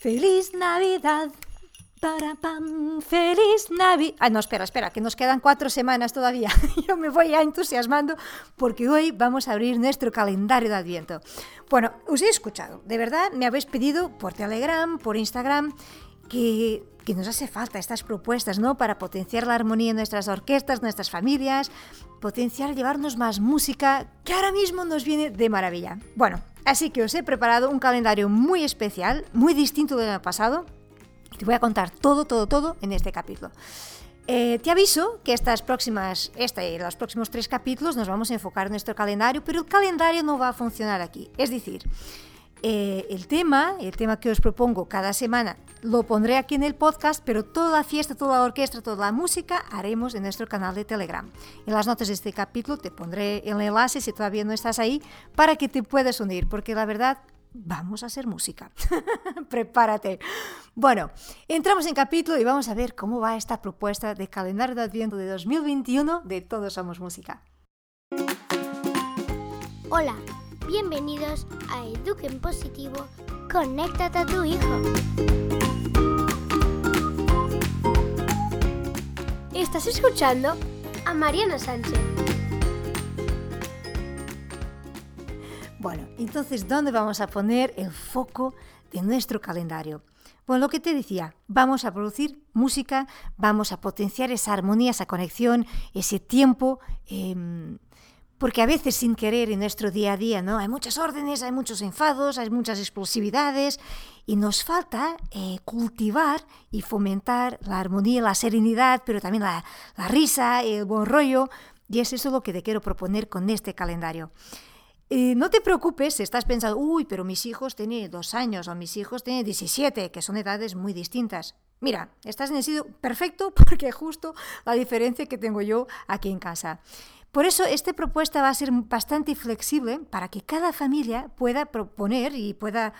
Feliz Navidad. Para pam, feliz Navidad. Ah, no, espera, espera, que nos quedan cuatro semanas todavía. Yo me voy ya entusiasmando porque hoy vamos a abrir nuestro calendario de Adviento. Bueno, os he escuchado, de verdad me habéis pedido por Telegram, por Instagram, que, que nos hace falta estas propuestas, ¿no? Para potenciar la armonía en nuestras orquestas, nuestras familias, potenciar llevarnos más música, que ahora mismo nos viene de maravilla. Bueno, así que os he preparado un calendario muy especial, muy distinto del año pasado, te voy a contar todo, todo, todo en este capítulo. Eh, te aviso que estas próximas, este y los próximos tres capítulos nos vamos a enfocar en nuestro calendario, pero el calendario no va a funcionar aquí. Es decir, eh, el tema, el tema que os propongo cada semana, lo pondré aquí en el podcast, pero toda la fiesta, toda la orquesta, toda la música haremos en nuestro canal de Telegram. En las notas de este capítulo te pondré el enlace si todavía no estás ahí para que te puedas unir, porque la verdad vamos a hacer música. Prepárate. Bueno, entramos en capítulo y vamos a ver cómo va esta propuesta de calendario de Adviento de 2021 de Todos Somos Música. Hola, bienvenidos a Eduquen Positivo, conéctate a tu hijo. Estás escuchando a Mariana Sánchez. Bueno, entonces, ¿dónde vamos a poner el foco de nuestro calendario? Bueno, lo que te decía, vamos a producir música, vamos a potenciar esa armonía, esa conexión, ese tiempo, eh, porque a veces sin querer en nuestro día a día, ¿no? Hay muchas órdenes, hay muchos enfados, hay muchas explosividades y nos falta eh, cultivar y fomentar la armonía, la serenidad, pero también la, la risa, el buen rollo, y es eso lo que te quiero proponer con este calendario. Eh, no te preocupes si estás pensando, uy, pero mis hijos tienen dos años o mis hijos tienen 17, que son edades muy distintas. Mira, estás en el sitio perfecto porque justo la diferencia que tengo yo aquí en casa. Por eso esta propuesta va a ser bastante flexible para que cada familia pueda proponer y pueda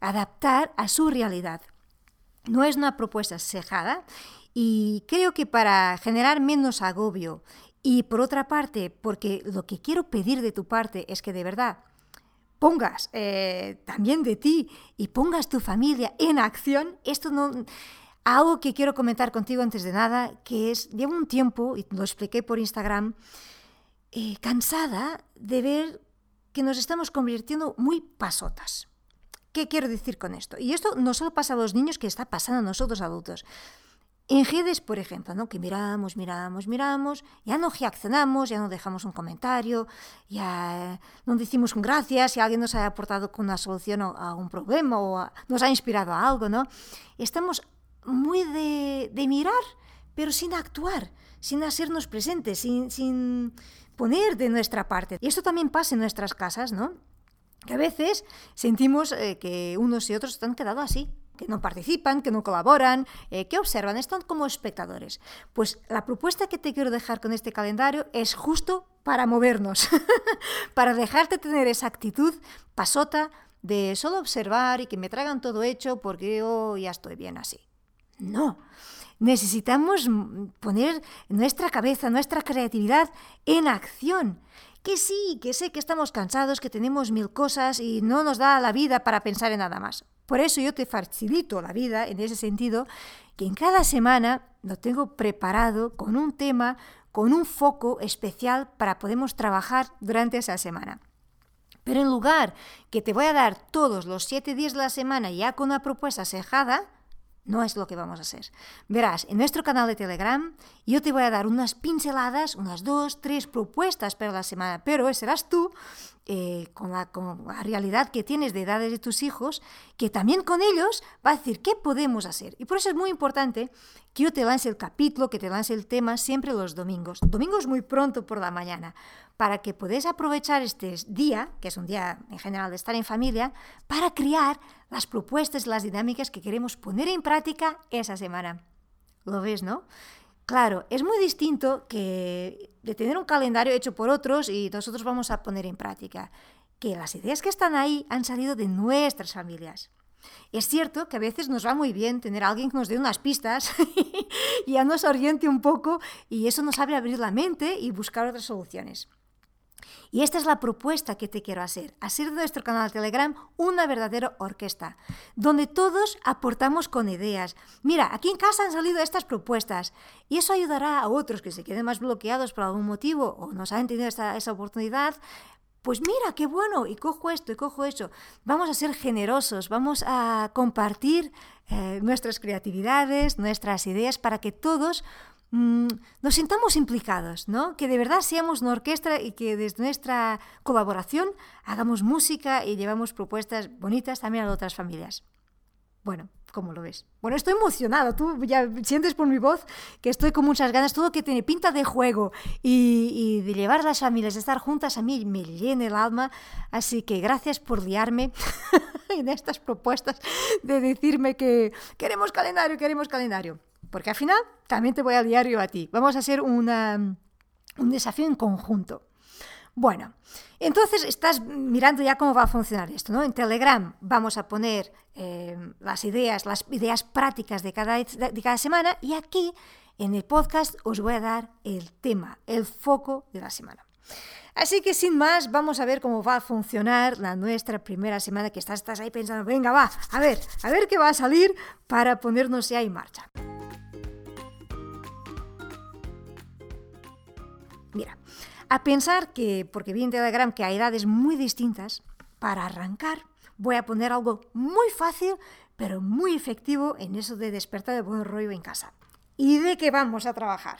adaptar a su realidad. No es una propuesta cejada y creo que para generar menos agobio y por otra parte, porque lo que quiero pedir de tu parte es que de verdad pongas eh, también de ti y pongas tu familia en acción, esto no... Algo que quiero comentar contigo antes de nada, que es, llevo un tiempo, y lo expliqué por Instagram, eh, cansada de ver que nos estamos convirtiendo muy pasotas. ¿Qué quiero decir con esto? Y esto no solo pasa a los niños, que está pasando a nosotros adultos. En redes, por ejemplo, ¿no? que miramos, miramos, miramos, ya no reaccionamos, ya no dejamos un comentario, ya no decimos un gracias si alguien nos ha aportado con una solución a un problema o nos ha inspirado a algo. ¿no? Estamos muy de, de, mirar, pero sin actuar, sin hacernos presentes, sin poner de nuestra parte. Y esto también pasa en nuestras casas, ¿no? Que a veces sentimos eh, que unos y otros están quedados así, que no participan, que no colaboran, eh, que observan, están como espectadores. Pues la propuesta que te quiero dejar con este calendario es justo para movernos, para dejarte tener esa actitud pasota de solo observar y que me traigan todo hecho porque yo ya estoy bien así. No, necesitamos poner nuestra cabeza, nuestra creatividad en acción. Que sí, que sé que estamos cansados, que tenemos mil cosas y no nos da la vida para pensar en nada más. Por eso yo te facilito la vida en ese sentido, que en cada semana lo tengo preparado con un tema, con un foco especial para podemos trabajar durante esa semana. Pero en lugar que te voy a dar todos los siete días de la semana ya con una propuesta cejada, no es lo que vamos a hacer. Verás, en nuestro canal de Telegram yo te voy a dar unas pinceladas, unas dos, tres propuestas para la semana, pero serás tú, eh, con, la, con, la, realidad que tienes de edades de tus hijos, que también con ellos va a decir qué podemos hacer. Y por eso es muy importante que yo te lance el capítulo, que te lance el tema siempre los domingos. Domingos muy pronto por la mañana, para que podáis aprovechar este día, que es un día en general de estar en familia, para crear las propuestas, las dinámicas que queremos poner en práctica esa semana. ¿Lo ves, no? Claro, es muy distinto que de tener un calendario hecho por otros y nosotros vamos a poner en práctica, que las ideas que están ahí han salido de nuestras familias. Es cierto que a veces nos va muy bien tener a alguien que nos dé unas pistas y ya nos oriente un poco y eso nos abre abrir la mente y buscar otras soluciones. Y esta es la propuesta que te quiero hacer, hacer de nuestro canal Telegram una verdadera orquesta, donde todos aportamos con ideas. Mira, aquí en casa han salido estas propuestas y eso ayudará a otros que se queden más bloqueados por algún motivo o no han tenido esa oportunidad pues mira, qué bueno, y cojo esto, y cojo eso. Vamos a ser generosos, vamos a compartir eh, nuestras creatividades, nuestras ideas, para que todos mm, nos sintamos implicados, ¿no? Que de verdad seamos una orquesta y que desde nuestra colaboración hagamos música y llevamos propuestas bonitas también a otras familias. Bueno, ¿cómo lo ves? Bueno, estoy emocionado. Tú ya sientes por mi voz que estoy con muchas ganas. Todo que tiene pinta de juego y, de llevar las familias, de estar juntas, a mí me llena el alma. Así que gracias por liarme en estas propuestas de decirme que queremos calendario, queremos calendario. Porque al final también te voy a liar yo a ti. Vamos a hacer un desafío en conjunto. Bueno, entonces estás mirando ya cómo va a funcionar esto, ¿no? En Telegram vamos a poner eh, las ideas, las ideas prácticas de cada, de cada semana y aquí en el podcast os voy a dar el tema, el foco de la semana. Así que sin más, vamos a ver cómo va a funcionar la nuestra primera semana que estás, ahí pensando, venga, va, a ver, a ver qué va a salir para ponernos ya en marcha. Mira, a pensar que, porque vi en Telegram que hay edades muy distintas, para arrancar voy a poner algo muy fácil, pero muy efectivo en eso de despertar de buen rollo en casa. ¿Y de qué vamos a trabajar?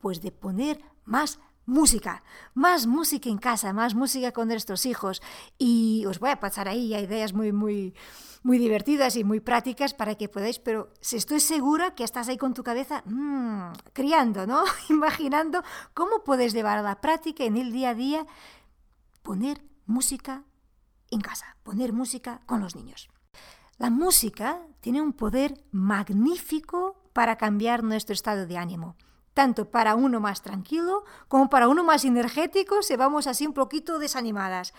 Pues de poner más música, más música en casa, más música con nuestros hijos. Y os voy a pasar ahí ya ideas muy, muy, muy divertidas y muy prácticas para que podáis, pero estoy segura que estás ahí con tu cabeza mmm, criando, ¿no? Imaginando cómo puedes llevar a la práctica en el día a día poner música en casa, poner música con los niños. La música tiene un poder magnífico para cambiar nuestro estado de ánimo tanto para uno más tranquilo como para uno más energético, se vamos así un poquito desanimadas.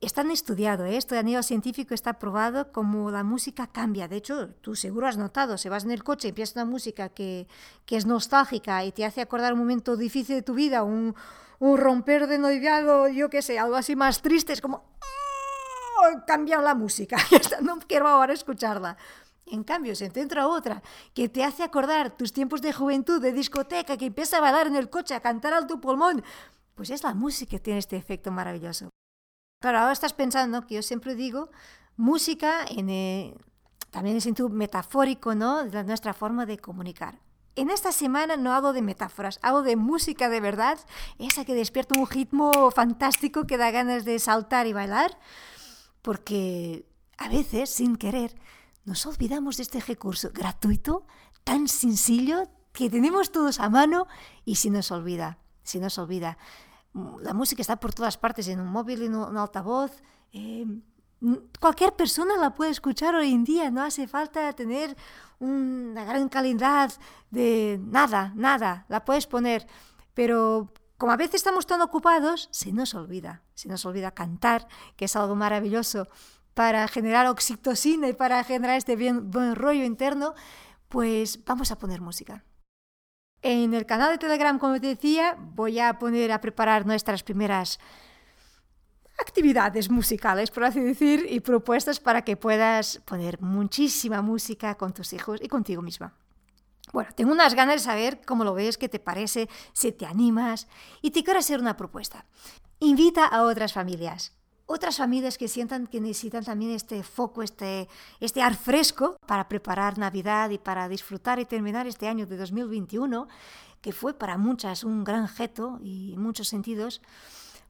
Están estudiado, ¿eh? esto a nivel científico está probado como la música cambia. De hecho, tú seguro has notado, si vas en el coche y empiezas una música que, que, es nostálgica y te hace acordar un momento difícil de tu vida, un, un romper de noviazgo, yo qué sé, algo así más triste, es como... ¡Oh! Cambia la música, no quiero ahora escucharla. En cambio, si te entra otra que te hace acordar tus tiempos de juventud, de discoteca, que empieza a bailar en el coche, a cantar al tu pulmón, pues es la música que tiene este efecto maravilloso. Claro, ahora estás pensando que yo siempre digo música en, eh, también en sentido metafórico, ¿no? De nuestra forma de comunicar. En esta semana no hablo de metáforas, hablo de música de verdad, esa que despierta un ritmo fantástico que da ganas de saltar y bailar, porque a veces, sin querer, nos olvidamos de este recurso gratuito, tan sencillo, que tenemos todos a mano y si nos olvida, si nos olvida. La música está por todas partes, en un móvil, en un altavoz. Eh, cualquier persona la puede escuchar hoy en día, no hace falta tener una gran calidad de nada, nada, la puedes poner. Pero como a veces estamos tan ocupados, se nos olvida, se nos olvida cantar, que es algo maravilloso para generar oxitocina y para generar este bien, buen rollo interno, pues vamos a poner música. En el canal de Telegram, como te decía, voy a poner a preparar nuestras primeras actividades musicales, por así decir, y propuestas para que puedas poner muchísima música con tus hijos y contigo misma. Bueno, tengo unas ganas de saber cómo lo ves, qué te parece, si te animas y te quiero hacer una propuesta. Invita a otras familias otras familias que sientan que necesitan también este foco, este, este ar fresco para preparar Navidad y para disfrutar y terminar este año de 2021, que fue para muchas un gran reto y en muchos sentidos,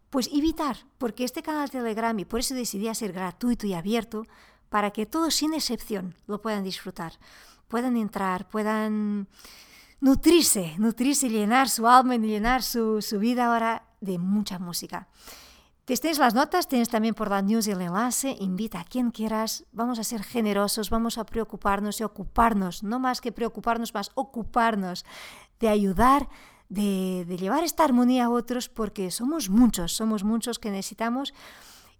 pues evitar, porque este canal Telegram, y por eso decidí ser gratuito y abierto, para que todos sin excepción lo puedan disfrutar, puedan entrar, puedan nutrirse, nutrirse y llenar su alma y llenar su, su vida ahora de mucha música. Tienes las notas, tienes también por la news el enlace, invita a quien quieras, vamos a ser generosos, vamos a preocuparnos y ocuparnos, no más que preocuparnos, más ocuparnos de ayudar, de, llevar esta armonía a otros, porque somos muchos, somos muchos que necesitamos.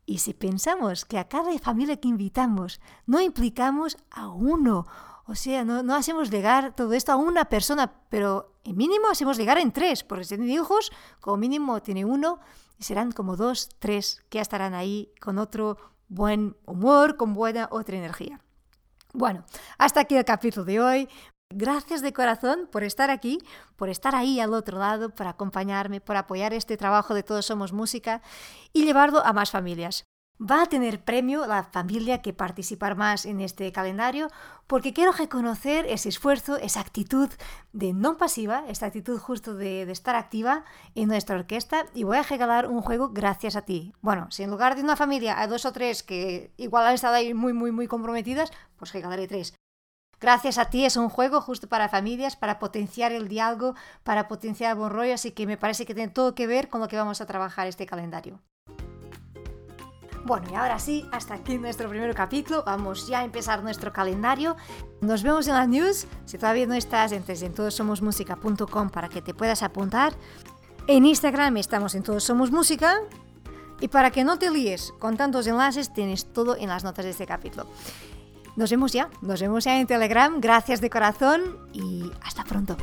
Y si pensamos que a cada familia que invitamos no implicamos a uno, o sea, no hacemos llegar todo esto a una persona, pero en mínimo hacemos llegar en tres, porque si tiene hijos, como mínimo tiene uno serán como dos, tres que estarán ahí con otro buen humor, con buena otra energía. Bueno, hasta aquí el capítulo de hoy. Gracias de corazón por estar aquí, por estar ahí al otro lado, por acompañarme, por apoyar este trabajo de Todos Somos Música y llevarlo a más familias. Va a tener premio la familia que participar más en este calendario porque quiero reconocer ese esfuerzo, esa actitud de no pasiva, esta actitud justo de, estar activa en nuestra orquesta y voy a regalar un juego gracias a ti. Bueno, si en lugar de una familia hay dos o tres que igual han estado ahí muy, muy, muy comprometidas, pues regalaré tres. Gracias a ti es un juego justo para familias, para potenciar el diálogo, para potenciar el buen rollo, así que me parece que tiene todo que ver con lo que vamos a trabajar este calendario. Bueno, y ahora sí, hasta aquí nuestro primer capítulo. Vamos ya a empezar nuestro calendario. Nos vemos en las news. Si todavía no estás, entres en todosomosmusica.com para que te puedas apuntar. En Instagram estamos en Todos Somos Música. Y para que no te líes con tantos enlaces, tienes todo en las notas de este capítulo. Nos vemos ya, nos vemos ya en Telegram. Gracias de corazón y hasta pronto.